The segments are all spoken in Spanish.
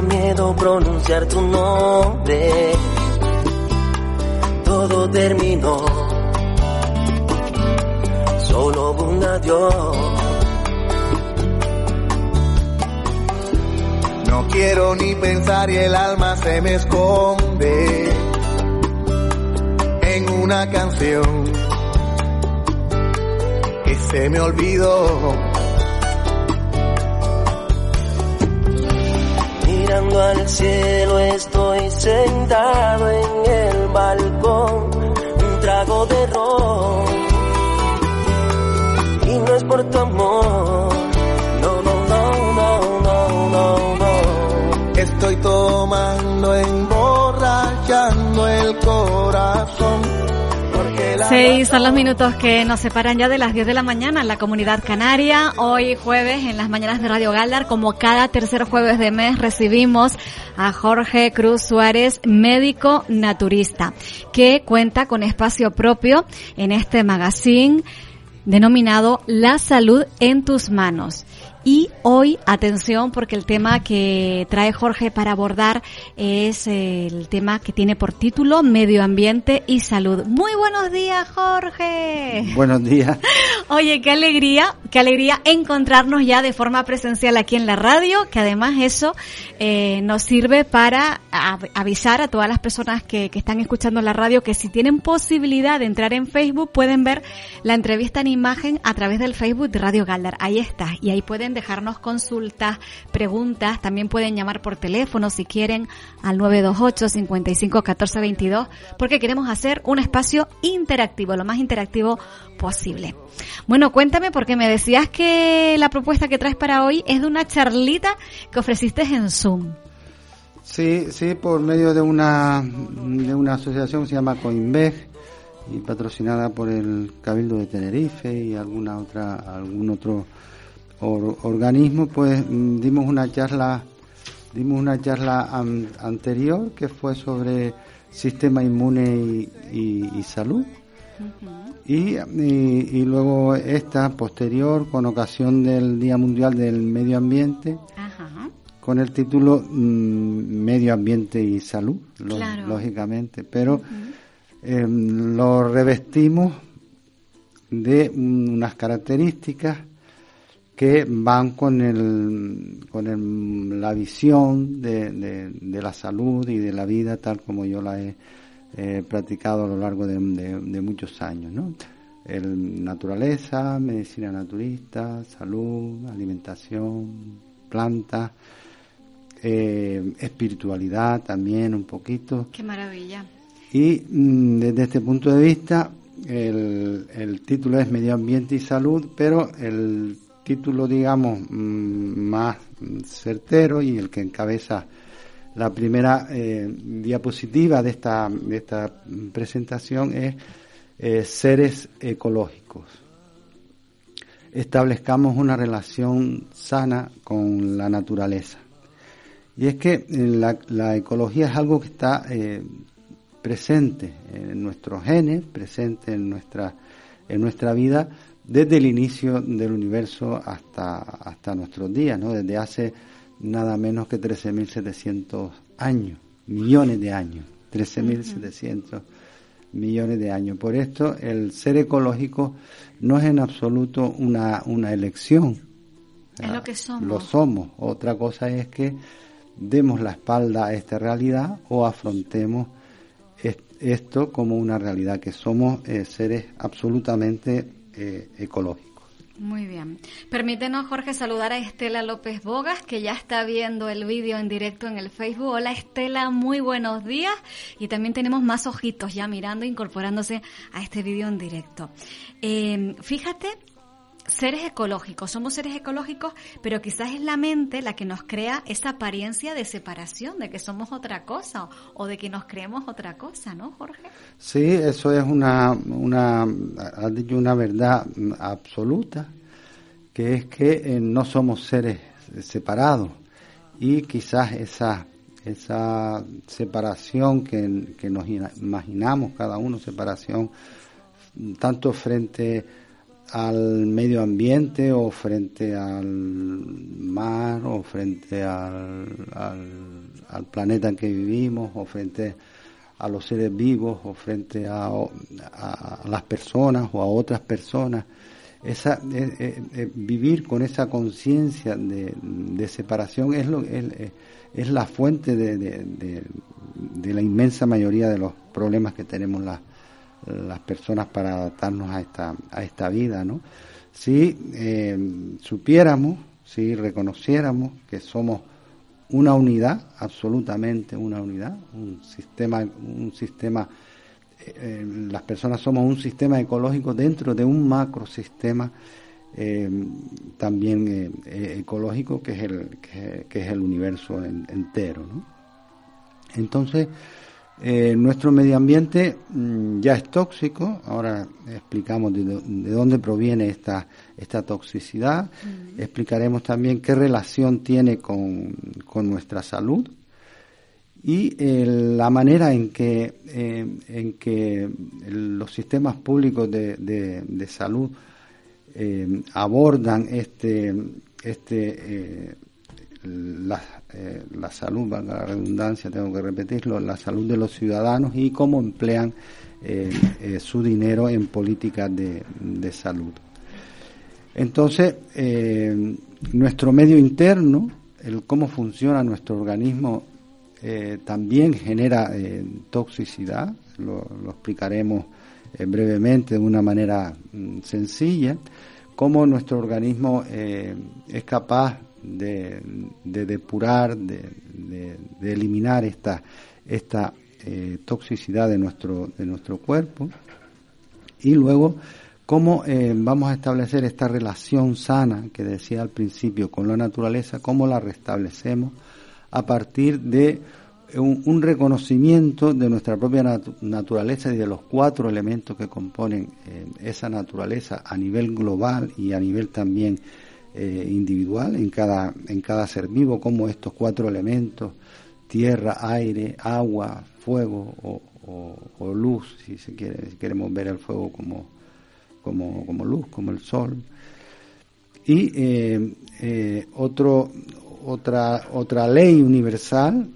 miedo pronunciar tu nombre. Todo terminó. Solo un adiós. No quiero ni pensar y el alma se me esconde en una canción que se me olvidó al cielo estoy sentado en el balcón, un trago de ron. Y no es por tu amor, no, no, no, no, no, no, no. Estoy tomando, Seis son los minutos que nos separan ya de las 10 de la mañana en la comunidad canaria. Hoy jueves en las mañanas de Radio Galdar, como cada tercer jueves de mes, recibimos a Jorge Cruz Suárez, médico naturista, que cuenta con espacio propio en este magazine denominado La salud en tus manos. Y hoy, atención, porque el tema que trae Jorge para abordar es el tema que tiene por título Medio Ambiente y Salud. Muy buenos días, Jorge. Buenos días. Oye, qué alegría, qué alegría encontrarnos ya de forma presencial aquí en la radio, que además eso eh, nos sirve para avisar a todas las personas que, que están escuchando la radio que si tienen posibilidad de entrar en Facebook pueden ver la entrevista en imagen a través del Facebook de Radio Galdar. Ahí está, y ahí pueden dejarnos consultas, preguntas, también pueden llamar por teléfono si quieren al 928 55 14 22 porque queremos hacer un espacio interactivo, lo más interactivo posible. Bueno, cuéntame porque me decías que la propuesta que traes para hoy es de una charlita que ofreciste en Zoom. Sí, sí, por medio de una de una asociación que se llama Coinbeg y patrocinada por el Cabildo de Tenerife y alguna otra algún otro organismo, pues mm, dimos una charla, dimos una charla anterior que fue sobre sistema inmune y, salud. y, y, luego esta posterior con ocasión del Día Mundial del Medio Ambiente con el título mm, Medio Ambiente y Salud, lógicamente, pero em, lo revestimos de unas características que van con, el, con la visión de, de, la salud y de la vida tal como yo la he practicado a lo largo de, muchos años. ¿no? El, naturaleza, medicina naturista, salud, alimentación, plantas, eh, espiritualidad también un poquito. Qué maravilla. Y mm, desde este punto de vista, el, el título es Medio Ambiente y Salud, pero el título, digamos, mm, más certero y el que encabeza la primera eh, diapositiva de esta, de esta presentación es eh, seres ecológicos. Establezcamos una relación sana con la naturaleza. Y es que eh, la, la ecología es algo que está presente en nuestros genes, presente en nuestra, en nuestra vida, desde el inicio del universo hasta, hasta nuestros días, ¿no? Desde hace nada menos que 13.700 años, millones de años, 13.700 millones de años. Por esto, el ser ecológico no es en absoluto una, una elección. Es lo que somos. Lo somos. Otra cosa es que demos la espalda a esta realidad o afrontemos esto como una realidad, que somos eh, seres absolutamente ecológicos. Muy bien. Permítenos, Jorge, saludar a Estela López Bogas, que ya está viendo el vídeo en directo en el Facebook. Hola, Estela, muy buenos días. Y también tenemos más ojitos ya mirando, incorporándose a este vídeo en directo. Eh, fíjate seres ecológicos, somos seres ecológicos, pero quizás es la mente la que nos crea esa apariencia de separación, de que somos otra cosa o de que nos creemos otra cosa, ¿no, Jorge? Sí, eso es una, una, has dicho una verdad absoluta, que es que eh, no somos seres separados y quizás esa, esa separación que, que nos imaginamos cada uno, separación tanto frente al medio ambiente o frente al mar o frente al, al, planeta en que vivimos o frente a los seres vivos o frente a, a, las personas o a otras personas. Esa, eh, eh, eh, vivir con esa conciencia de, de, separación es, lo, es, es la fuente de, de, de, la inmensa mayoría de los problemas que tenemos las, las personas para adaptarnos a esta, a esta vida, ¿no? Si eh, supiéramos, si reconociéramos que somos una unidad, absolutamente una unidad, un sistema, un sistema, eh, las personas somos un sistema ecológico dentro de un macrosistema eh, también eh, ecológico que es el que, es el universo entero, ¿no? Entonces eh, nuestro medio ambiente mm, ya es tóxico, ahora explicamos de, dónde proviene esta, esta toxicidad, explicaremos también qué relación tiene con, nuestra salud y eh, la manera en que, eh, en que los sistemas públicos de, de salud abordan este, este la, eh, la salud, valga la redundancia, tengo que repetirlo, la salud de los ciudadanos y cómo emplean eh, eh, su dinero en políticas de, salud. Entonces, nuestro medio interno, el cómo funciona nuestro organismo, también genera toxicidad, lo, lo explicaremos brevemente de una manera mm, sencilla, cómo nuestro organismo es capaz de, depurar, de, eliminar esta, esta eh, toxicidad de nuestro, de nuestro cuerpo. Y luego, cómo eh, vamos a establecer esta relación sana que decía al principio con la naturaleza, cómo la restablecemos a partir de un, reconocimiento de nuestra propia naturaleza y de los cuatro elementos que componen eh, esa naturaleza a nivel global y a nivel también eh, individual en cada, en cada ser vivo, como estos cuatro elementos, tierra, aire, agua, fuego o, luz, si, se quiere, si queremos ver el fuego como, como, como luz, como el sol. Y eh, eh, otro, otra, otra ley universal,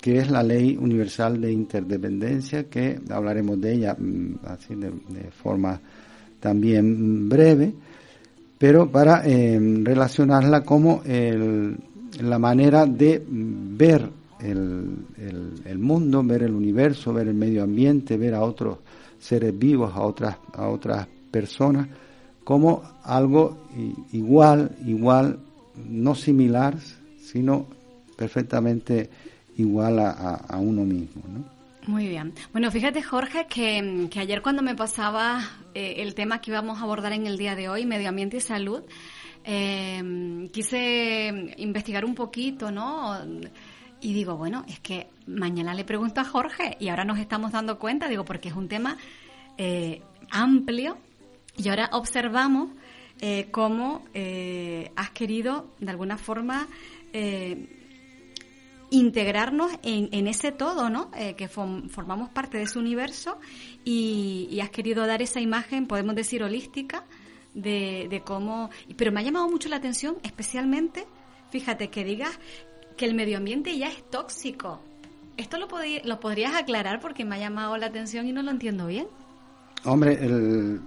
que es la ley universal de interdependencia, que hablaremos de ella mm, así de forma también breve, pero para eh, relacionarla como la manera de ver el, mundo, ver el universo, ver el medio ambiente, ver a otros seres vivos, a otras, a otras personas, como algo igual, igual, no similar, sino perfectamente igual a, uno mismo. Muy bien. Bueno, fíjate, Jorge, que, ayer cuando me pasaba eh, el tema que íbamos a abordar en el día de hoy, medio ambiente y salud, eh, quise investigar un poquito, ¿no? Y digo, bueno, es que mañana le pregunto a Jorge y ahora nos estamos dando cuenta, digo, porque es un tema eh, amplio y ahora observamos cómo has querido, de alguna forma, integrarnos en, en ese todo, ¿no? Eh, que formamos parte de ese universo y, has querido dar esa imagen, podemos decir, holística de, de cómo... Pero me ha llamado mucho la atención, especialmente, fíjate, que digas que el medio ambiente ya es tóxico. ¿Esto lo, lo podrías aclarar porque me ha llamado la atención y no lo entiendo bien? Hombre, el,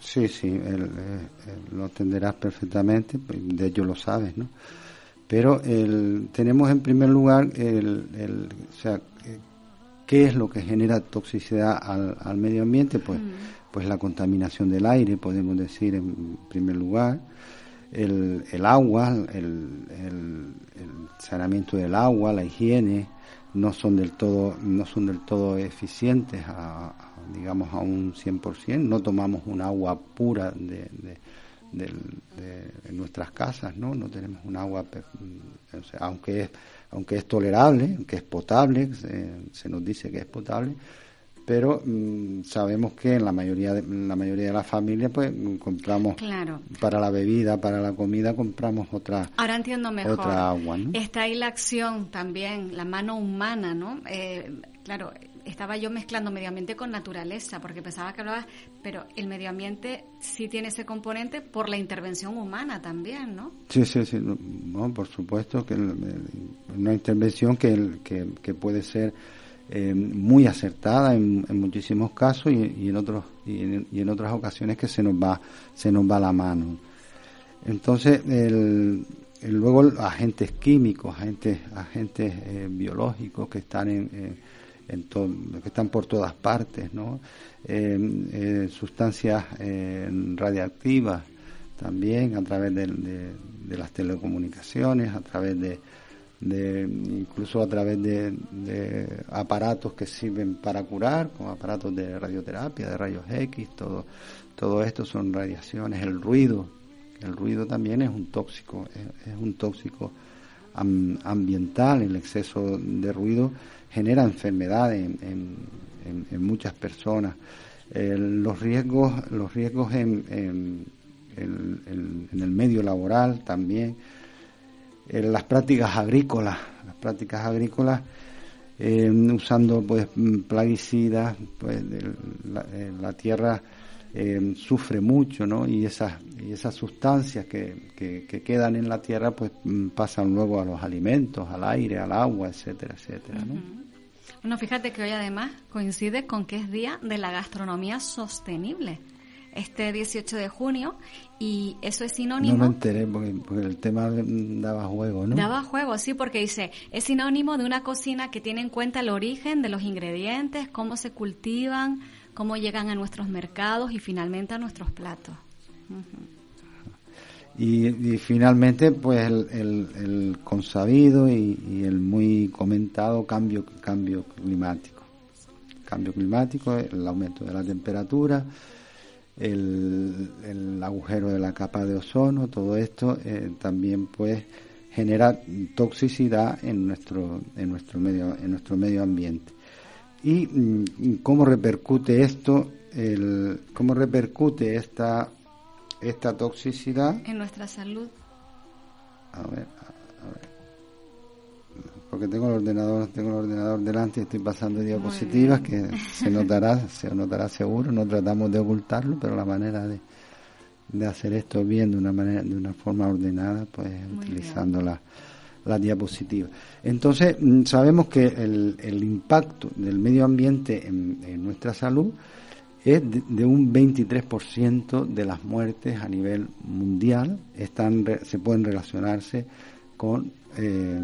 sí, sí, el, lo entenderás perfectamente, de ello lo sabes, ¿no? Pero el, tenemos en primer lugar el, el, o sea, ¿qué es lo que genera toxicidad al, al medio ambiente? Pues, mm. pues la contaminación del aire, podemos decir en primer lugar, el, el agua, el, el, saneamiento del agua, la higiene, no son del todo, no son del todo eficientes a, digamos a un 100%, no tomamos un agua pura de de, nuestras casas, ¿no? No tenemos un agua, aunque es, aunque es tolerable, aunque es potable, se, nos dice que es potable, pero mm, sabemos que en la mayoría de la mayoría de las familias pues compramos para la bebida para la comida compramos otra ahora entiendo mejor otra agua ¿no? está ahí la acción también la mano humana no eh, claro estaba yo mezclando medio ambiente con naturaleza, porque pensaba que hablabas, pero el medio ambiente sí tiene ese componente por la intervención humana también, ¿no? Sí, sí, sí, por supuesto que una intervención que, que, puede ser eh, muy acertada en, muchísimos casos y, en otros y en, otras ocasiones que se nos va se nos va la mano. Entonces, luego agentes químicos, agentes, agentes eh, biológicos que están en, eh, en que están por todas partes, ¿no? Eh, sustancias radiactivas también a través de, las telecomunicaciones, a través de, incluso a través de, aparatos que sirven para curar, como aparatos de radioterapia, de rayos X, todo, todo esto son radiaciones, el ruido, el ruido también es un tóxico, es, un tóxico ambiental, el exceso de ruido genera enfermedades en, en, muchas personas. los riesgos, los riesgos en, en, el medio laboral también, las prácticas agrícolas, las prácticas agrícolas eh, usando pues plaguicidas, pues la, la, tierra eh, sufre mucho, ¿no? Y esas, y esas sustancias que, que, quedan en la tierra, pues mm, pasan luego a los alimentos, al aire, al agua, etcétera, etcétera, ¿no? Bueno, fíjate que hoy además coincide con que es Día de la Gastronomía Sostenible este 18 de junio y eso es sinónimo. No me enteré porque, el tema daba juego, ¿no? Daba juego, sí, porque dice, es sinónimo de una cocina que tiene en cuenta el origen de los ingredientes, cómo se cultivan, cómo llegan a nuestros mercados y finalmente a nuestros platos. y, finalmente, pues el, consabido y, el muy comentado cambio, cambio climático. Cambio climático, el aumento de la temperatura, el, agujero de la capa de ozono, todo esto eh, también pues genera toxicidad en nuestro, en nuestro medio, en nuestro medio ambiente y mm, cómo repercute esto, el, cómo repercute esta, esta toxicidad en nuestra salud. A ver, a ver. Porque tengo el ordenador, tengo el ordenador delante y estoy pasando diapositivas que se notará, se notará seguro, no tratamos de ocultarlo, pero la manera de, de hacer esto bien de una manera, de una forma ordenada, pues utilizando la la diapositiva. Entonces, mm, sabemos que el, impacto del medio ambiente en, nuestra salud es de, un 23% de las muertes a nivel mundial están se pueden relacionarse con eh,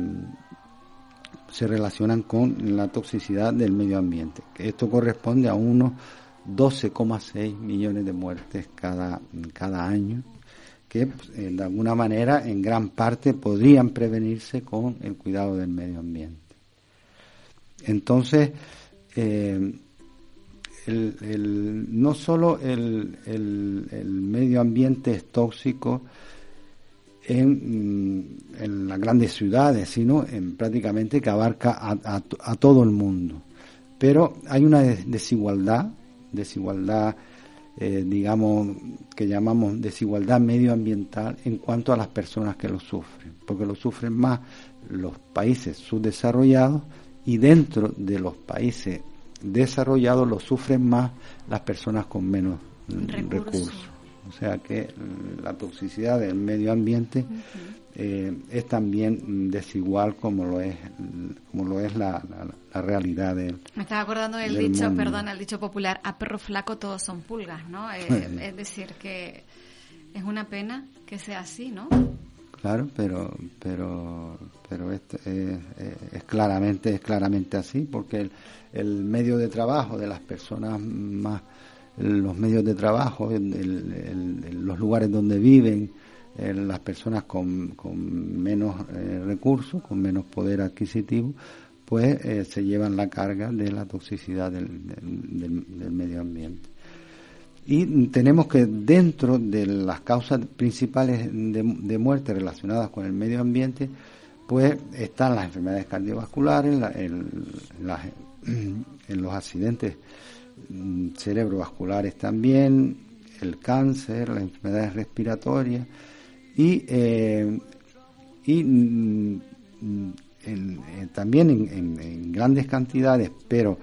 se relacionan con la toxicidad del medio ambiente. Esto corresponde a unos 12,6 millones de muertes cada, cada año que eh, de alguna manera en gran parte podrían prevenirse con el cuidado del medio ambiente. Entonces, eh, no solo el, medio ambiente es tóxico en, mm, las grandes ciudades, sino en prácticamente que abarca a todo el mundo. Pero hay una desigualdad, desigualdad eh, digamos, que llamamos desigualdad medioambiental en cuanto a las personas que lo sufren, porque lo sufren más los países subdesarrollados y dentro de los países desarrollados lo sufren más las personas con menos recursos. O sea que la toxicidad del medio ambiente eh, es también desigual como lo es como lo es la, la, realidad de me estaba acordando del, dicho perdón el dicho popular a perro flaco todos son pulgas no eh, es decir que es una pena que sea así no claro pero pero pero es, es, claramente es claramente así porque el, el, medio de trabajo de las personas más los medios de trabajo los lugares donde viven eh, las personas con, con menos eh, recursos, con menos poder adquisitivo, pues se llevan la carga de la toxicidad del, medio ambiente. Y tenemos que dentro de las causas principales de, muerte relacionadas con el medio ambiente, pues están las enfermedades cardiovasculares, en, los accidentes mm, cerebrovasculares también, el cáncer, las enfermedades respiratorias, y, eh, y eh, también en, grandes cantidades, pero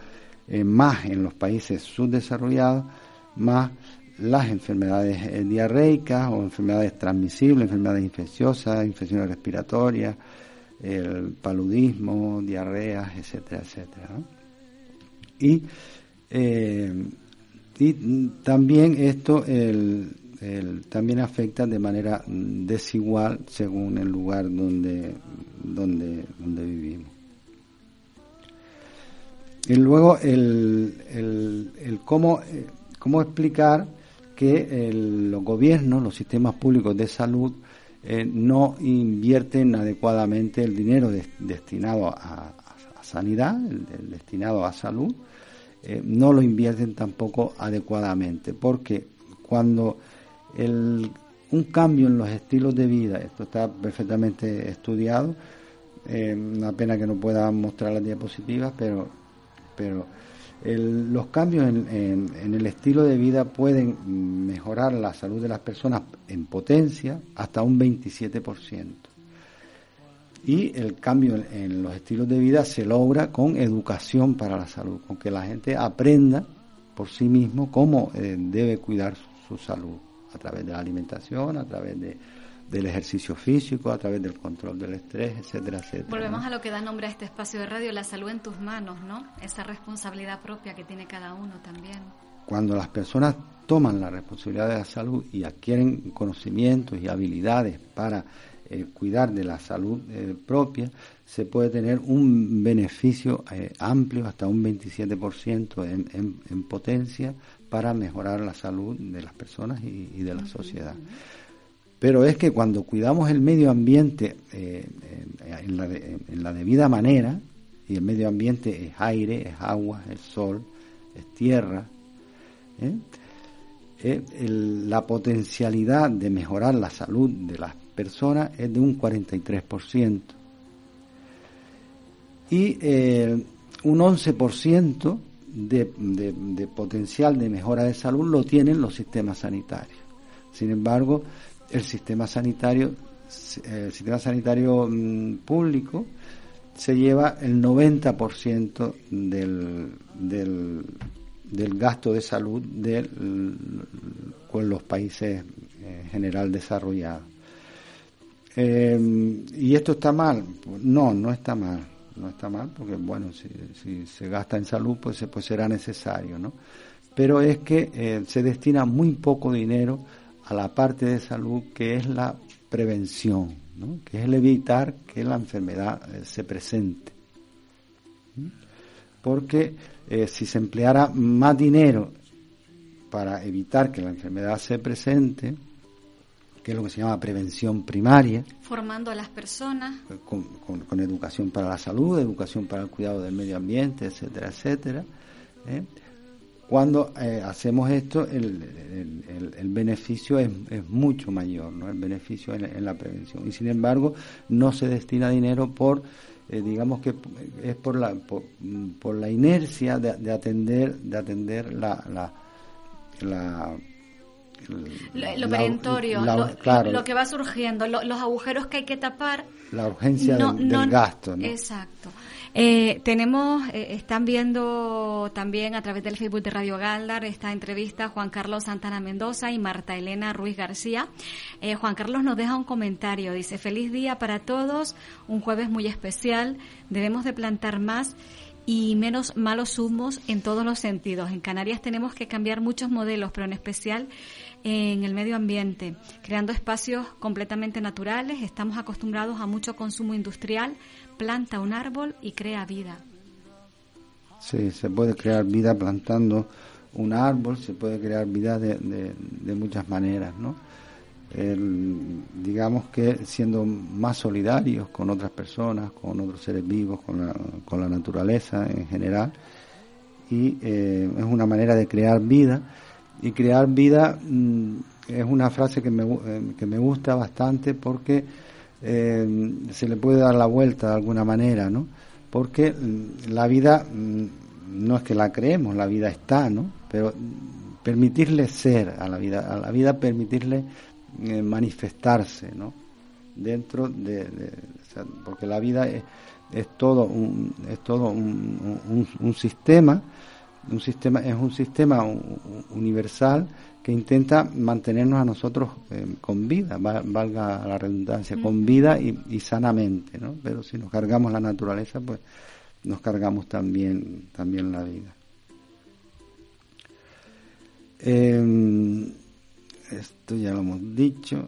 eh, más en los países subdesarrollados, más las enfermedades eh, diarreicas o enfermedades transmisibles, enfermedades infecciosas, infecciones respiratorias, el paludismo, diarreas, etcétera, etcétera. Y, y también esto el, también afecta de manera desigual según el lugar donde, donde, donde vivimos. Y luego el, el, el cómo, eh, cómo explicar que los gobiernos, los sistemas públicos de salud, eh, no invierten adecuadamente el dinero destinado a, sanidad, el, destinado a salud, eh, no lo invierten tampoco adecuadamente, porque cuando el, un cambio en los estilos de vida, esto está perfectamente estudiado, eh, una pena que no pueda mostrar las diapositivas, pero, pero los cambios en, el estilo de vida pueden mejorar la salud de las personas en potencia hasta un 27%. Y el cambio en, los estilos de vida se logra con educación para la salud, con que la gente aprenda por sí mismo cómo eh, debe cuidar su salud, a través de la alimentación, a través de, del ejercicio físico, a través del control del estrés, etcétera, etcétera. Volvemos a lo que da nombre a este espacio de radio, la salud en tus manos, ¿no? Esa responsabilidad propia que tiene cada uno también. Cuando las personas toman la responsabilidad de la salud y adquieren conocimientos y habilidades para eh, cuidar de la salud eh, propia, se puede tener un beneficio eh, amplio, hasta un 27% en, en, en, potencia, para mejorar la salud de las personas y, de la sociedad. Pero es que cuando cuidamos el medio ambiente eh, en, la debida manera, y el medio ambiente es aire, es agua, es sol, es tierra, ¿eh? Eh, la potencialidad de mejorar la salud de las personas es de un 43%. Y un 11% de, de potencial de mejora de salud lo tienen los sistemas sanitarios. Sin embargo, el sistema sanitario, el sistema sanitario mm, público se lleva el 90% del, del, del gasto de salud de, con los países en eh, general desarrollados. Eh, ¿Y esto está mal? No, no está mal. No está mal porque, bueno, si, se gasta en salud, pues, pues será necesario, ¿no? Pero es que eh, se destina muy poco dinero a la parte de salud que es la prevención, ¿no? que es el evitar que la enfermedad eh, se presente. Porque eh, si se empleara más dinero para evitar que la enfermedad se presente, que es lo que se llama prevención primaria. Formando a las personas. Con, con, educación para la salud, educación para el cuidado del medio ambiente, etcétera, etcétera. ¿eh? Cuando eh, hacemos esto, el, el, beneficio es, es, mucho mayor, ¿no? El beneficio en, la prevención. Y sin embargo, no se destina dinero por, eh, digamos que es por la, por, la inercia de, atender, de atender la, la, lo, perentorio, lo, que va surgiendo, los agujeros que hay que tapar. La urgencia del, gasto. ¿no? Exacto. Eh, tenemos, eh, están viendo también a través del Facebook de Radio Galdar esta entrevista Juan Carlos Santana Mendoza y Marta Elena Ruiz García. Eh, Juan Carlos nos deja un comentario, dice, feliz día para todos, un jueves muy especial, debemos de plantar más y menos malos humos en todos los sentidos. En Canarias tenemos que cambiar muchos modelos, pero en especial en el medio ambiente, creando espacios completamente naturales. Estamos acostumbrados a mucho consumo industrial, planta un árbol y crea vida. Sí, se puede crear vida plantando un árbol, se puede crear vida de, de, muchas maneras, ¿no? digamos que siendo más solidarios con otras personas, con otros seres vivos, con la, con la naturaleza en general, y eh, es una manera de crear vida, y crear vida mm, es una frase que me, eh, que me gusta bastante porque eh, se le puede dar la vuelta de alguna manera, ¿no? Porque mm, la vida mm, no es que la creemos, la vida está, ¿no? Pero permitirle ser a la vida, a la vida permitirle eh, manifestarse, ¿no? Dentro de, porque la vida es, es todo un, es todo un, un, un sistema un sistema es un sistema universal que intenta mantenernos a nosotros eh, con vida, valga la redundancia, con vida y, sanamente, ¿no? Pero si nos cargamos la naturaleza, pues nos cargamos también también la vida. Em, esto ya lo hemos dicho.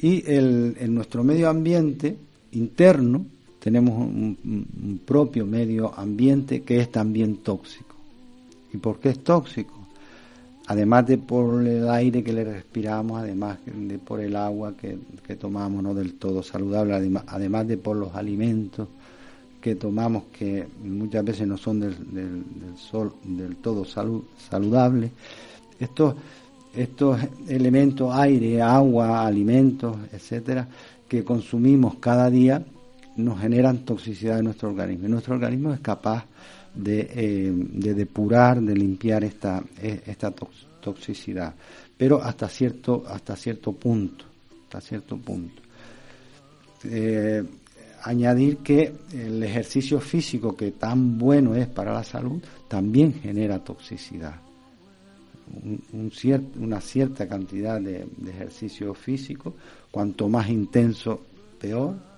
Y el, en nuestro medio ambiente interno tenemos un, propio medio ambiente que es también tóxico. ¿Y por qué es tóxico? Además de por el aire que le respiramos, además de por el agua que, tomamos no del todo saludable, además de por los alimentos que tomamos que muchas veces no son del, del todo saludables. Estos, estos elementos, aire, agua, alimentos, etcétera, que consumimos cada día, nos generan toxicidad en nuestro organismo. nuestro organismo es capaz de, eh, de depurar, de limpiar esta, e, esta toxicidad, pero hasta cierto, hasta cierto punto, hasta cierto punto. Eh, añadir que el ejercicio físico, que tan bueno es para la salud, también genera toxicidad. Un, una cierta cantidad de, ejercicio físico, cuanto más intenso, peor.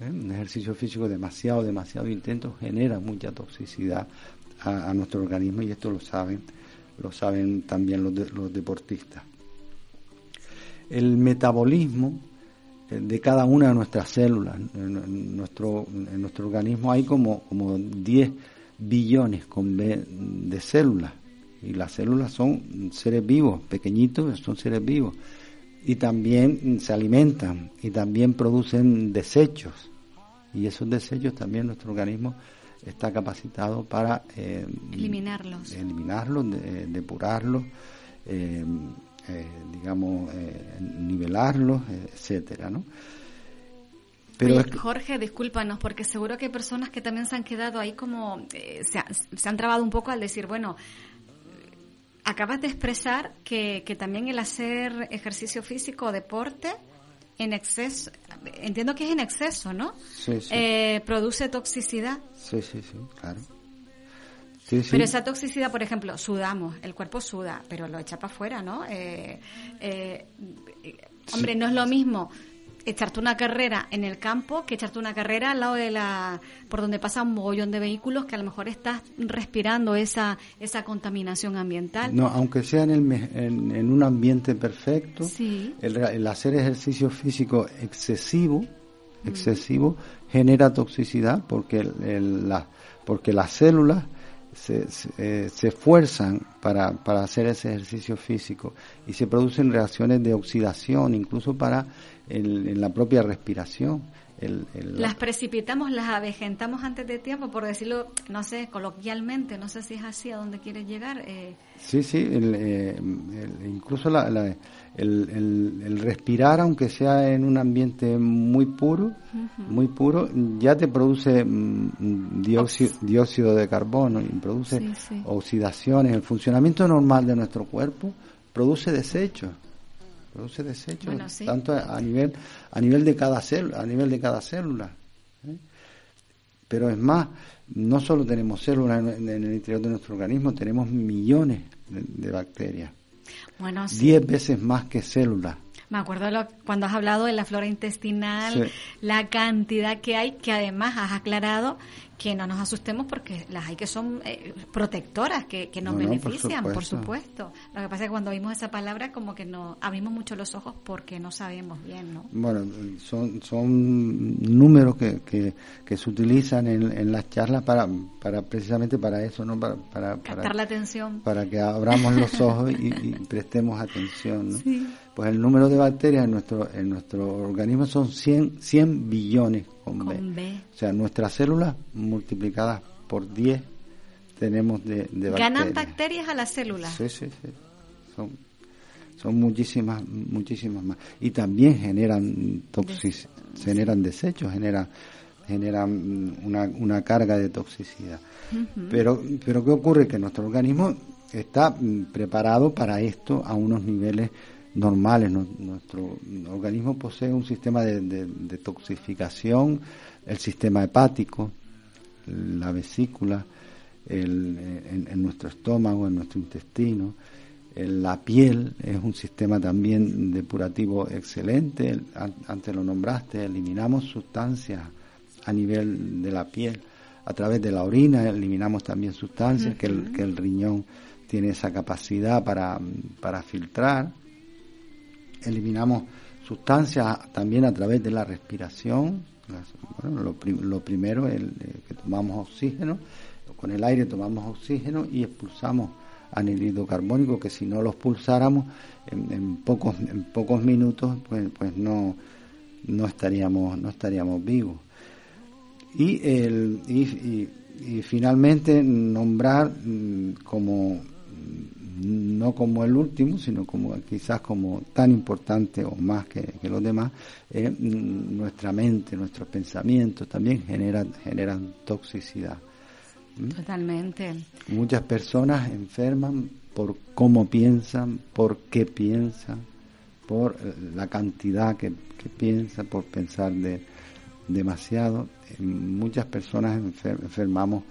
¿Eh? Un ejercicio físico demasiado, demasiado intenso genera mucha toxicidad a, nuestro organismo y esto lo saben, lo saben también los, los deportistas. El metabolismo de cada una de nuestras células. En nuestro, en nuestro organismo hay como, como 10 billones de células. Y las células son seres vivos, pequeñitos, son seres vivos. Y también se alimentan y también producen desechos. Y esos desechos también nuestro organismo está capacitado para eh, eliminarlos, eliminarlos, depurarlos. Eh, eh, digamos, eh, nivelarlos, etcétera, ¿no? Pero Jorge, discúlpanos, porque seguro que hay personas que también se han quedado ahí como, eh, se, han trabado un poco al decir, bueno, acabas de expresar que, que también el hacer ejercicio físico o deporte en exceso, entiendo que es en exceso, ¿no? Sí, sí. produce toxicidad. Sí, sí, sí, claro. Pero esa toxicidad, por ejemplo, sudamos, el cuerpo suda, pero lo echa para afuera, ¿no? Eh, eh, hombre, no es lo mismo echarte una carrera en el campo que echarte una carrera al lado de la por donde pasa un mogollón de vehículos que a lo mejor estás respirando esa esa contaminación ambiental. No, aunque sea en, el, en, un ambiente perfecto, el, hacer ejercicio físico excesivo, mm. excesivo genera toxicidad porque el, la, porque las células se, eh, se, esfuerzan para, para, hacer ese ejercicio físico y se producen reacciones de oxidación, incluso para en la propia respiración. las precipitamos, las avejentamos antes de tiempo, por decirlo, no sé, coloquialmente, no sé si es así a dónde quieres llegar. Eh. Sí, sí, eh, incluso la, el, respirar, aunque sea en un ambiente muy puro, muy puro, ya te produce mm, dióxido, de carbono y produce oxidaciones. El funcionamiento normal de nuestro cuerpo produce desechos produce desechos tanto a nivel a nivel de cada célula a nivel de cada célula ¿eh? pero es más no solo tenemos células en, el interior de nuestro organismo tenemos millones de, bacterias. Bueno diez veces más que células. Me acuerdo cuando has hablado de la flora intestinal, la cantidad que hay, que además has aclarado que no nos asustemos porque las hay que son eh, protectoras, que, que nos benefician, por supuesto. Lo que pasa es que cuando oímos esa palabra como que nos abrimos mucho los ojos porque no sabemos bien, ¿no? Bueno, son, son números que, que, se utilizan en, en, las charlas para, para precisamente para eso, ¿no? Para, para, Captar la atención. Para que abramos los ojos y, prestemos atención, ¿no? Pues el número de bacterias en nuestro, en nuestro organismo son 100, 100 billones con, B. O sea, nuestras células multiplicadas por 10 tenemos de, de bacterias. ¿Ganan bacterias a las células? Sí, sí, sí. Son, son muchísimas, muchísimas más. Y también generan toxicidad, generan desechos, generan generan una, una carga de toxicidad. Pero pero qué ocurre que nuestro organismo está preparado para esto a unos niveles normales. Nuestro organismo posee un sistema de, de, toxificación, el sistema hepático, la vesícula, en, nuestro estómago, en nuestro intestino. La piel es un sistema también depurativo excelente. Antes lo nombraste, eliminamos sustancias a nivel de la piel. A través de la orina eliminamos también sustancias que, el, que el riñón tiene esa capacidad para, para filtrar. Eliminamos sustancias también a través de la respiración. Bueno, lo, primero es que tomamos oxígeno, con el aire tomamos oxígeno y expulsamos anhídrido carbónico que si no lo expulsáramos en, pocos en pocos minutos pues, pues no no estaríamos no estaríamos vivos y el y, finalmente nombrar mm, como no como el último, sino como quizás como tan importante o más que, los demás, eh, nuestra mente, nuestros pensamientos también generan, generan toxicidad. ¿Mm? Totalmente. Muchas personas enferman por cómo piensan, por qué piensan, por eh, la cantidad que, que piensan, por pensar de, demasiado. Muchas personas enfermamos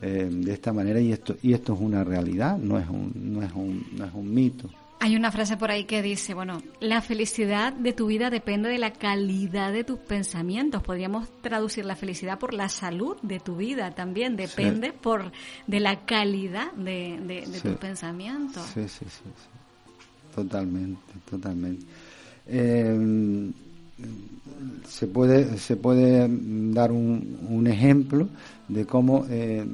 eh, de esta manera y esto y esto es una realidad, no es un no es un no es un mito. Hay una frase por ahí que dice, bueno, la felicidad de tu vida depende de la calidad de tus pensamientos. Podríamos traducir la felicidad por la salud de tu vida también, depende por de la calidad de, de, tus pensamientos. Sí, sí, sí, totalmente, totalmente. Eh, se puede se puede dar un, ejemplo de cómo eh,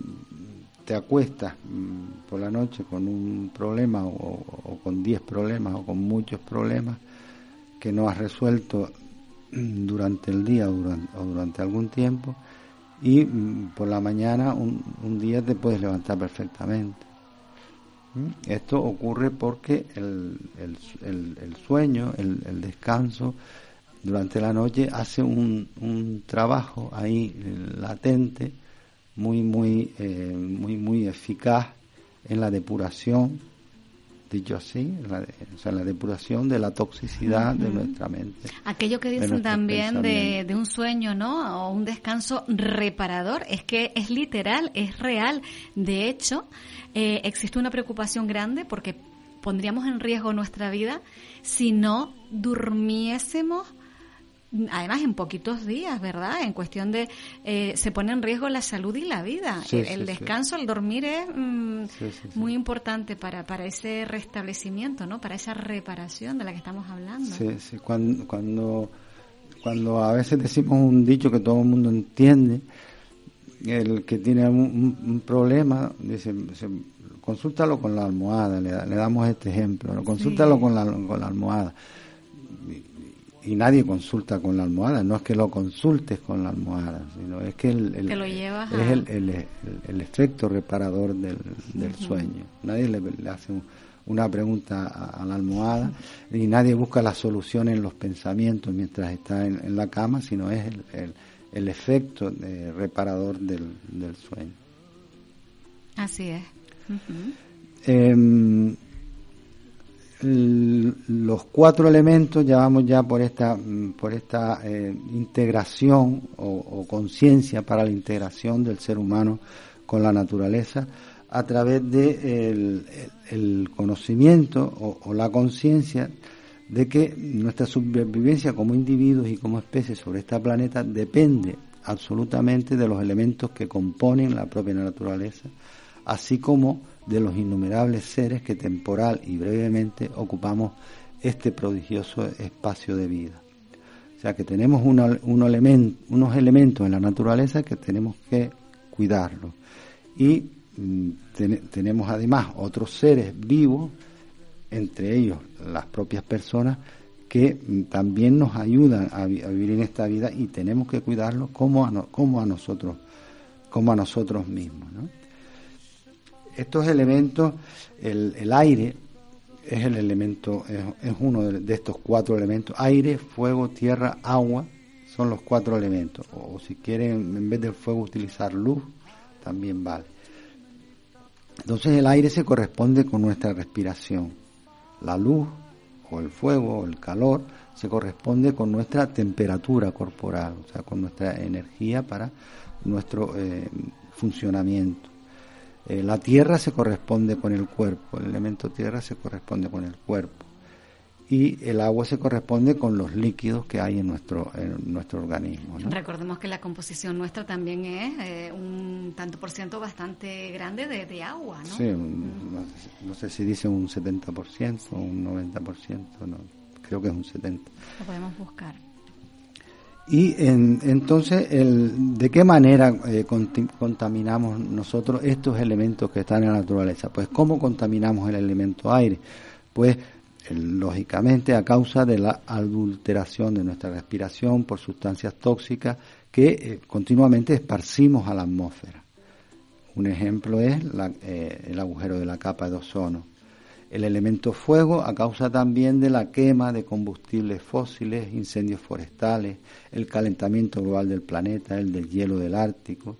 te acuestas mm, por la noche con un problema o, con 10 problemas o con muchos problemas que no has resuelto mm, durante el día o durante, algún tiempo y mm, por la mañana un, día te puedes levantar perfectamente. Esto ocurre porque el, el, sueño, el, descanso durante la noche hace un, un trabajo ahí latente muy, muy, eh, muy, muy eficaz en la depuración, dicho así, la, o sea, la depuración de la toxicidad de nuestra mente. Aquello que dicen también de, de, un sueño, ¿no? O un descanso reparador, es que es literal, es real. De hecho, eh, existe una preocupación grande porque pondríamos en riesgo nuestra vida si no durmiésemos además en poquitos días, ¿verdad? En cuestión de, eh, se pone en riesgo la salud y la vida. el, descanso, el dormir es mm, muy importante para, para ese restablecimiento, ¿no? Para esa reparación de la que estamos hablando. Sí, sí, cuando, cuando, cuando a veces decimos un dicho que todo el mundo entiende, el que tiene un, problema, dice, consúltalo con la almohada, le, damos este ejemplo, ¿no? consúltalo con, la, con la almohada y nadie consulta con la almohada, no es que lo consultes con la almohada, sino es que el, el es el, el, efecto reparador del, del sueño. Nadie le, hace una pregunta a, la almohada y nadie busca la solución en los pensamientos mientras está en, la cama, sino es el, efecto de reparador del, del sueño. Así es los cuatro elementos ya vamos ya por esta por esta eh, integración o, conciencia para la integración del ser humano con la naturaleza a través de el, conocimiento o, la conciencia de que nuestra supervivencia como individuos y como especies sobre este planeta depende absolutamente de los elementos que componen la propia naturaleza, así como de los innumerables seres que temporal y brevemente ocupamos este prodigioso espacio de vida. O sea que tenemos unos elementos en la naturaleza que tenemos que cuidarlos. Y mm, tenemos además otros seres vivos, entre ellos las propias personas, que mm, también nos ayudan a, vivir en esta vida y tenemos que cuidarlos como a, como a nosotros, como a nosotros mismos. ¿no? Estos elementos, el, aire es el elemento, es, uno de, estos cuatro elementos. Aire, fuego, tierra, agua, son los cuatro elementos. O, si quieren, en vez de fuego, utilizar luz, también vale. Entonces el aire se corresponde con nuestra respiración. La luz o el fuego o el calor se corresponde con nuestra temperatura corporal, o sea, con nuestra energía para nuestro eh, funcionamiento Eh, la tierra se corresponde con el cuerpo, el elemento tierra se corresponde con el cuerpo y el agua se corresponde con los líquidos que hay en nuestro en nuestro organismo. Recordemos que la composición nuestra también es eh, un tanto por ciento bastante grande de, agua, ¿no? Sí, no, sé si dice un 70% o un 90%, no, creo que es un 70%. Lo podemos buscar. Y entonces, el, ¿de qué manera eh, contaminamos nosotros estos elementos que están en la naturaleza? Pues, ¿cómo contaminamos el elemento aire? Pues, lógicamente, a causa de la adulteración de nuestra respiración por sustancias tóxicas que eh, continuamente esparcimos a la atmósfera. Un ejemplo es eh, el agujero de la capa de ozono el elemento fuego a causa también de la quema de combustibles fósiles, incendios forestales, el calentamiento global del planeta, el del hielo del Ártico,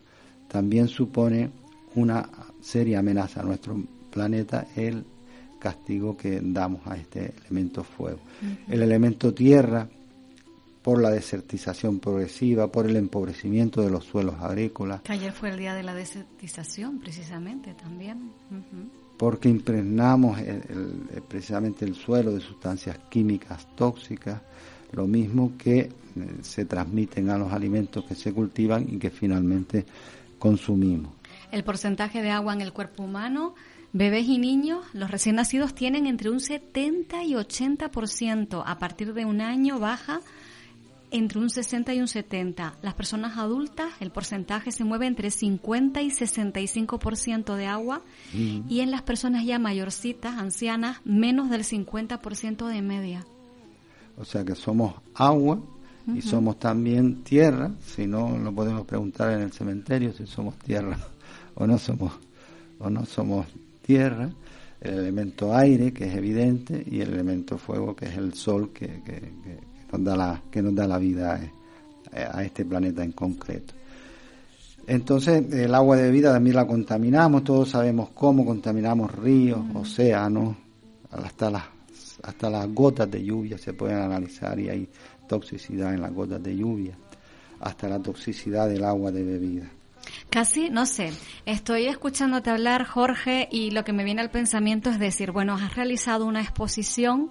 también supone una seria amenaza a nuestro planeta el castigo que damos a este elemento fuego. El elemento tierra, por la desertización progresiva, por el empobrecimiento de los suelos agrícolas. Que ayer fue el día de la desertización, precisamente, también porque impregnamos precisamente el suelo de sustancias químicas tóxicas, lo mismo que eh, se transmiten a los alimentos que se cultivan y que finalmente consumimos. El porcentaje de agua en el cuerpo humano, bebés y niños, los recién nacidos tienen entre un 70 y 80%, a partir de un año baja entre un 60 y un 70. Las personas adultas, el porcentaje se mueve entre 50 y 65% de agua mm. y en las personas ya mayorcitas, ancianas, menos del 50% de media. O sea que somos agua y somos también tierra, si no lo podemos preguntar en el cementerio si somos tierra o no somos o no somos tierra, el elemento aire que es evidente y el elemento fuego que es el sol que, que la, que nos da la vida a, este planeta en concreto. Entonces, el agua de vida también la contaminamos, todos sabemos cómo contaminamos ríos, océanos, hasta las, hasta las gotas de lluvia se pueden analizar y hay toxicidad en las gotas de lluvia, hasta la toxicidad del agua de bebida. Casi, no sé, estoy escuchándote hablar, Jorge, y lo que me viene al pensamiento es decir, bueno, has realizado una exposición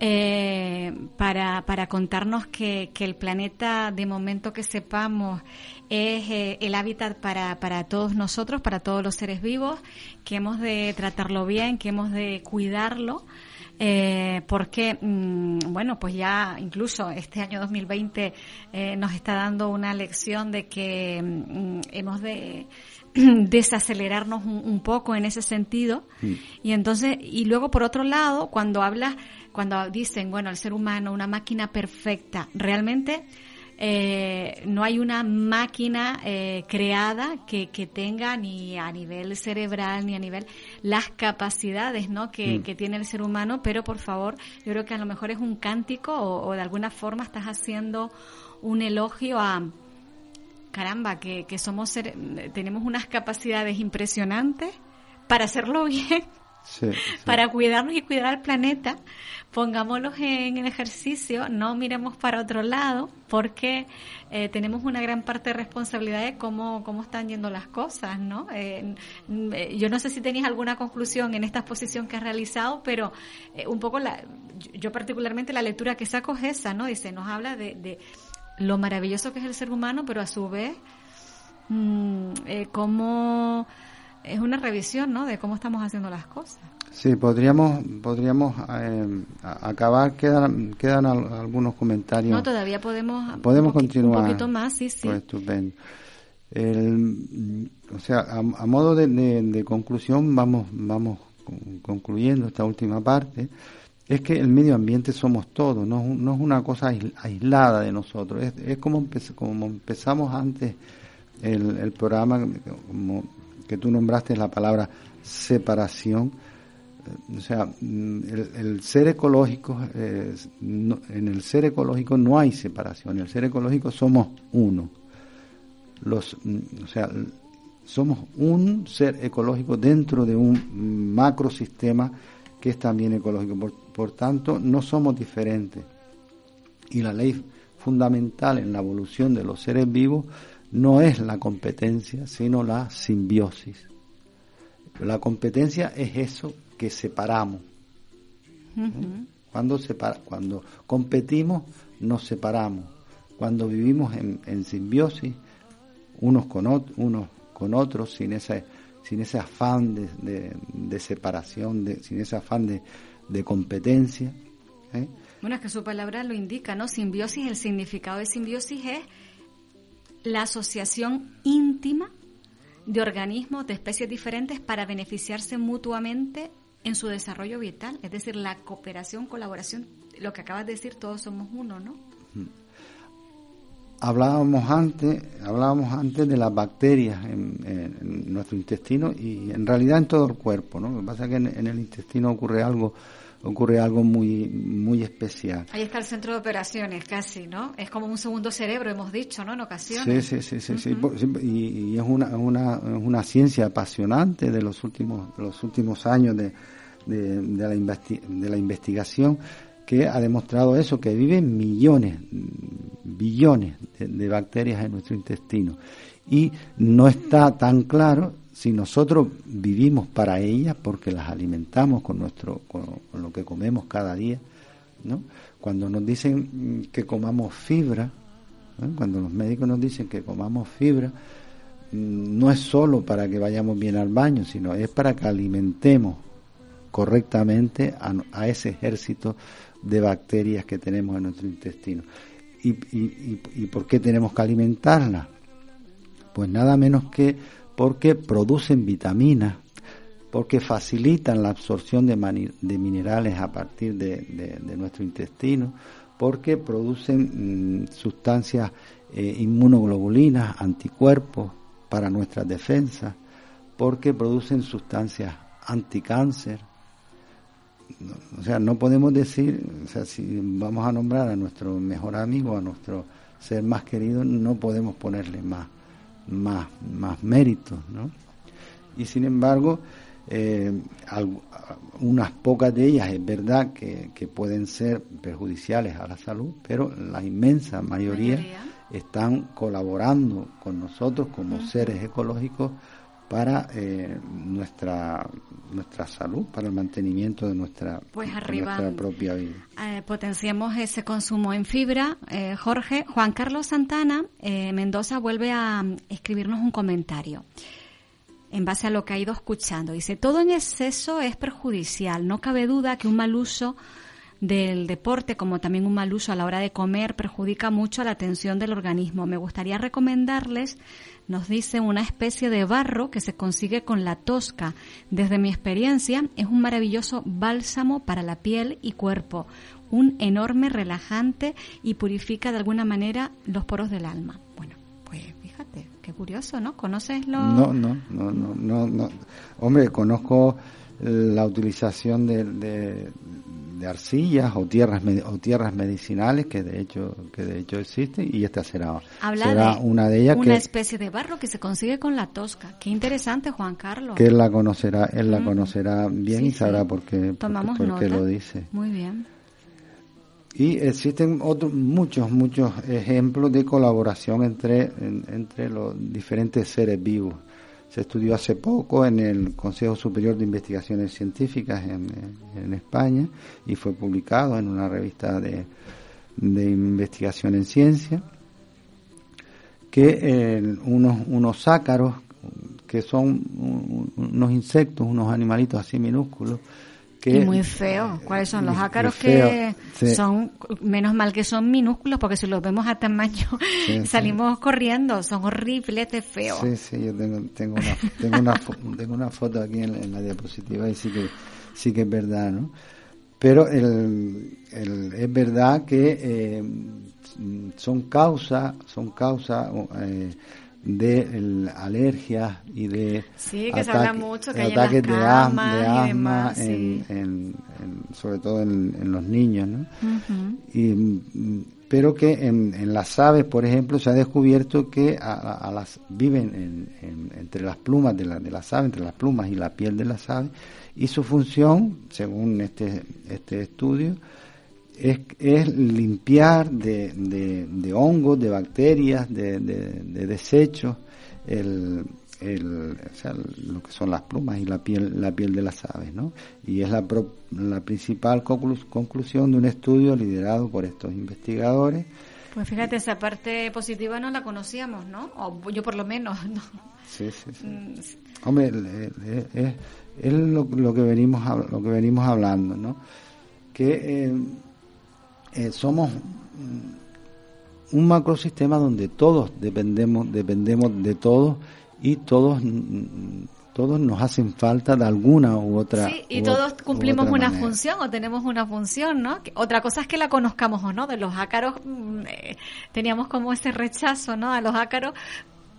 eh, para, para contarnos que, que, el planeta, de momento que sepamos, es eh, el hábitat para, para todos nosotros, para todos los seres vivos, que hemos de tratarlo bien, que hemos de cuidarlo. Eh, porque, mm, bueno, pues ya incluso este año 2020 eh, nos está dando una lección de que mm, hemos de desacelerarnos un, un, poco en ese sentido. Y entonces, y luego por otro lado, cuando hablas cuando dicen, bueno, el ser humano, una máquina perfecta, realmente eh, no hay una máquina eh, creada que, tenga ni a nivel cerebral ni a nivel las capacidades ¿no? que, mm. tiene el ser humano, pero por favor, yo creo que a lo mejor es un cántico o, de alguna forma estás haciendo un elogio a caramba, que, que somos tenemos unas capacidades impresionantes para hacerlo bien para cuidarnos y cuidar al planeta, pongámoslos en el ejercicio, no miremos para otro lado, porque eh, tenemos una gran parte de responsabilidad de cómo, cómo están yendo las cosas, ¿no? Eh, eh, yo no sé si tenéis alguna conclusión en esta exposición que has realizado, pero un poco la, yo particularmente la lectura que saco es esa, ¿no? Dice, nos habla de, lo maravilloso que es el ser humano, pero a su vez, mmm, cómo es una revisión, ¿no? De cómo estamos haciendo las cosas. Sí, podríamos podríamos eh, acabar. Quedan quedan algunos comentarios. No, todavía podemos. Podemos continuar. Un poquito más, sí, sí. Pues estupendo. El, o sea, a, modo de, conclusión, vamos vamos concluyendo esta última parte. Es que el medio ambiente somos todos, no, no es una cosa aislada de nosotros. Es, es como, como empezamos antes el, el programa, como que tú nombraste la palabra separación. Eh, o sea, mm, el, ser ecológico, en el ser ecológico no hay separación, en el ser ecológico somos uno. Los, mm, o sea, somos un ser ecológico dentro de un macrosistema que es también ecológico. Por, por tanto, no somos diferentes. Y la ley fundamental en la evolución de los seres vivos no es la competencia, sino la simbiosis. La competencia es eso que separamos. Cuando, separa, cuando competimos, nos separamos. Cuando vivimos en, simbiosis, unos con, unos con otros, sin ese, sin ese afán de, de, separación, de, sin ese afán de, de competencia. ¿eh? Bueno, es que su palabra lo indica, ¿no? Simbiosis, el significado de simbiosis es la asociación íntima de organismos de especies diferentes para beneficiarse mutuamente en su desarrollo vital, es decir, la cooperación, colaboración, lo que acabas de decir, todos somos uno, ¿no? Hablábamos antes, hablábamos antes de las bacterias en, nuestro intestino y en realidad en todo el cuerpo, ¿no? Lo que pasa es que en el intestino ocurre algo ocurre algo muy, muy especial. Ahí está el centro de operaciones, casi, ¿no? Es como un segundo cerebro, hemos dicho, ¿no? En ocasiones. Sí, sí, sí, sí, Y, es una, una, una ciencia apasionante de los últimos, los últimos años de, de, la, de la investigación que ha demostrado eso, que viven millones, billones de bacterias en nuestro intestino. Y no está tan claro si nosotros vivimos para ellas porque las alimentamos con nuestro con, lo que comemos cada día no cuando nos dicen que comamos fibra cuando los médicos nos dicen que comamos fibra no es solo para que vayamos bien al baño sino es para que alimentemos correctamente a, ese ejército de bacterias que tenemos en nuestro intestino. Y, y, y por qué tenemos que alimentarlas pues nada menos que porque producen vitaminas, porque facilitan la absorción de, minerales a partir de, nuestro intestino, porque producen mm, sustancias eh, inmunoglobulinas, anticuerpos para nuestras defensas, porque producen sustancias anticáncer. O sea, no podemos decir, o sea, si vamos a nombrar a nuestro mejor amigo, a nuestro ser más querido, no podemos ponerle más más, más méritos, ¿no? Y sin embargo, eh, unas pocas de ellas es verdad que, pueden ser perjudiciales a la salud, pero la inmensa mayoría, están colaborando con nosotros como seres ecológicos para eh, nuestra nuestra salud, para el mantenimiento de nuestra, pues propia vida. Eh, potenciamos ese consumo en fibra. Eh, Jorge, Juan Carlos Santana Mendoza vuelve a mm, escribirnos un comentario en base a lo que ha ido escuchando. Dice, todo en exceso es perjudicial. No cabe duda que un mal uso del deporte, como también un mal uso a la hora de comer, perjudica mucho la atención del organismo. Me gustaría recomendarles, nos dice, una especie de barro que se consigue con la tosca. Desde mi experiencia, es un maravilloso bálsamo para la piel y cuerpo, un enorme relajante y purifica de alguna manera los poros del alma. Bueno, pues fíjate, qué curioso, ¿no? ¿Conoces lo...? No, no, no, no. Hombre, conozco la utilización de arcillas o tierras o tierras medicinales que de hecho que de hecho existen y esta será, será una de ellas una especie de barro que se consigue con la tosca. Qué interesante Juan Carlos. que él la conocerá él la mm. conocerá bien y sabrá por qué, Tomamos lo dice. Muy bien. Y existen otros muchos muchos ejemplos de colaboración entre entre los diferentes seres vivos se estudió hace poco en el Consejo Superior de Investigaciones Científicas en, España y fue publicado en una revista de, investigación en ciencia que eh, unos, unos ácaros que son unos insectos, unos animalitos así minúsculos, y muy feo. ¿Cuáles son los ácaros que son, menos mal que son minúsculos, porque si los vemos a tamaño salimos corriendo, son horribles de feos. Sí, sí, yo tengo, tengo, una, tengo, una, tengo una foto aquí en la, diapositiva y sí que, sí que es verdad, ¿no? Pero el, el, es verdad que eh, son causa, son causa eh, de alergias y de sí, que se habla mucho, que ataques de, asma, en, sobre todo en, los niños, ¿no? y, pero que en, las aves, por ejemplo, se ha descubierto que a, las viven entre las plumas de, la, de las aves, entre las plumas y la piel de las aves, y su función, según este, este estudio, es, es limpiar de, de, hongos, de bacterias, de, de desechos el, el, o sea, lo que son las plumas y la piel, la piel de las aves, ¿no? Y es la, la principal conclusión de un estudio liderado por estos investigadores. Pues fíjate, esa parte positiva no la conocíamos, ¿no? O yo por lo menos, ¿no? Sí, sí, sí. Mm. Hombre, es, es lo, que venimos lo que venimos hablando, ¿no? Que eh, eh, somos un macrosistema donde todos dependemos dependemos de todos y todos todos nos hacen falta de alguna u otra. Sí, y todos cumplimos una función o tenemos una función, ¿no? Otra cosa es que la conozcamos o no. De los ácaros mm, eh, teníamos como ese rechazo, ¿no? A los ácaros,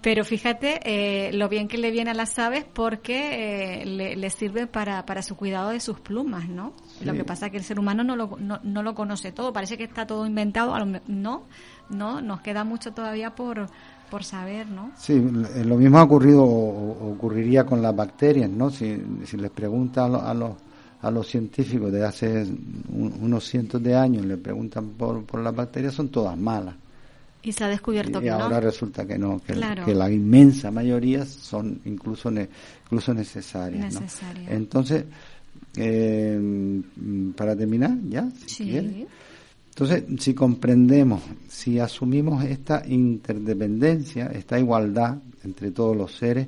pero fíjate eh, lo bien que le viene a las aves porque eh, le, sirve para, para su cuidado de sus plumas, ¿no? Lo que pasa es que el ser humano no lo, no, no lo conoce todo, parece que está todo inventado, no, no, nos queda mucho todavía por, por saber, ¿no? Sí, lo mismo ha ocurrido o ocurriría con las bacterias, ¿no? Si, si les pregunta a, los a los científicos de hace unos cientos de años, le preguntan por, por las bacterias, son todas malas. Y se ha descubierto y que ahora resulta que no, que, la inmensa mayoría son incluso incluso necesarias. Entonces, eh, para terminar, ya, sí. Entonces, si comprendemos, si asumimos esta interdependencia, esta igualdad entre todos los seres,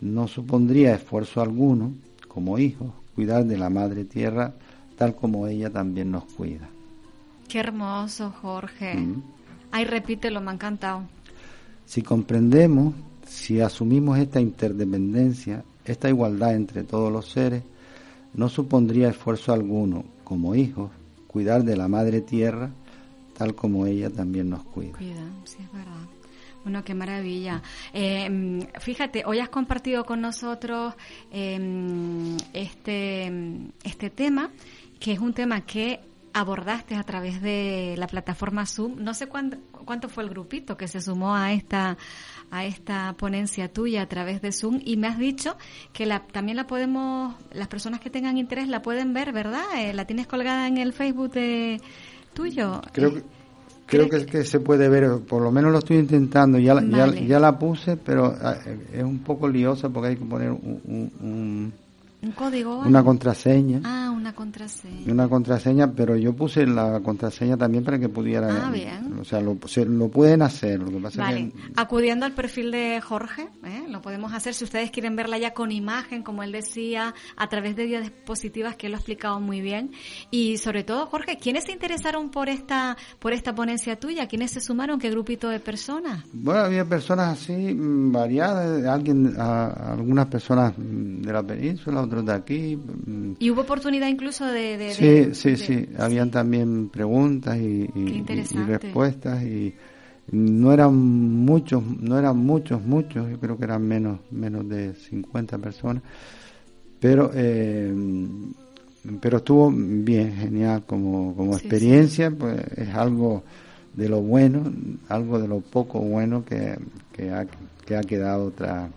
no supondría esfuerzo alguno, como hijos, cuidar de la Madre Tierra tal como ella también nos cuida. Qué hermoso, Jorge. Mm. Ay, repítelo, me ha encantado. Si comprendemos, si asumimos esta interdependencia, esta igualdad entre todos los seres, no supondría esfuerzo alguno, como hijos, cuidar de la madre tierra tal como ella también nos cuida. Cuida, sí, es verdad. Bueno, qué maravilla. Eh, fíjate, hoy has compartido con nosotros em, este, este tema, que es un tema que abordaste a través de la plataforma Zoom. No sé cuánto, cuánto fue el grupito que se sumó a esta a esta ponencia tuya a través de Zoom y me has dicho que la, también la podemos, las personas que tengan interés la pueden ver, ¿verdad? Eh, la tienes colgada en el Facebook de tuyo. Creo que creo que, que, se puede ver, por lo menos lo estoy intentando, ya, ya, ya, la puse, pero ah, es un poco liosa porque hay que poner un ¿Un código? Una contraseña. Ah, una contraseña. Una contraseña, pero yo puse la contraseña también para que pudiera. Ah, bien. O sea, lo, lo pueden hacer. Lo que pasa vale. Acudiendo al perfil de Jorge, ¿eh? lo podemos hacer si ustedes quieren verla ya con imagen, como él decía, a través de diapositivas que él lo ha explicado muy bien. Y sobre todo, Jorge, ¿quiénes se interesaron por esta, por esta ponencia tuya? ¿Quiénes se sumaron? ¿Qué grupito de personas? Bueno, había personas así mm, variadas, alguien, algunas personas mm, de la península de aquí. Mm. ¿Y hubo oportunidad incluso de...? sí, sí, sí, habían también preguntas y, respuestas y no eran muchos, no eran muchos, muchos, yo creo que eran menos, menos de 50 personas, pero... Eh, pero estuvo bien, genial como, como experiencia, pues es algo de lo bueno, algo de lo poco bueno que, que, ha, que ha quedado tras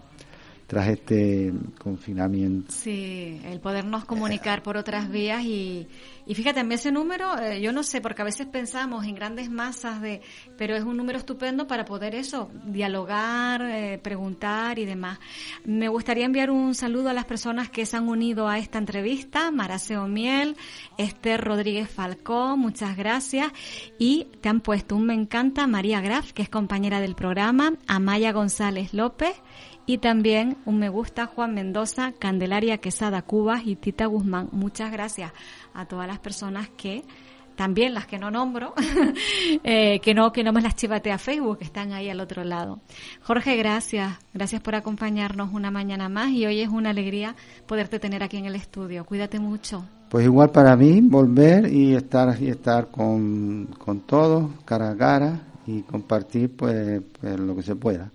tras este confinamiento. Sí, el podernos comunicar por otras vías y, y fíjate, en ese número, eh, yo no sé, porque a veces pensamos en grandes masas de, pero es un número estupendo para poder eso, dialogar, eh, preguntar y demás. Me gustaría enviar un saludo a las personas que se han unido a esta entrevista, Maraceo Miel, Esther Rodríguez Falcón, muchas gracias, y te han puesto un me encanta María Graf, que es compañera del programa, Amaya González López, y también un me gusta Juan Mendoza, Candelaria Quesada Cubas y Tita Guzmán. Muchas gracias a todas las personas que también las que no nombro, eh, que no que no me las chivate a Facebook, que están ahí al otro lado. Jorge, gracias, gracias por acompañarnos una mañana más y hoy es una alegría poderte tener aquí en el estudio. Cuídate mucho. Pues igual para mí volver y estar y estar con, con todos cara a cara y compartir pues, pues lo que se pueda.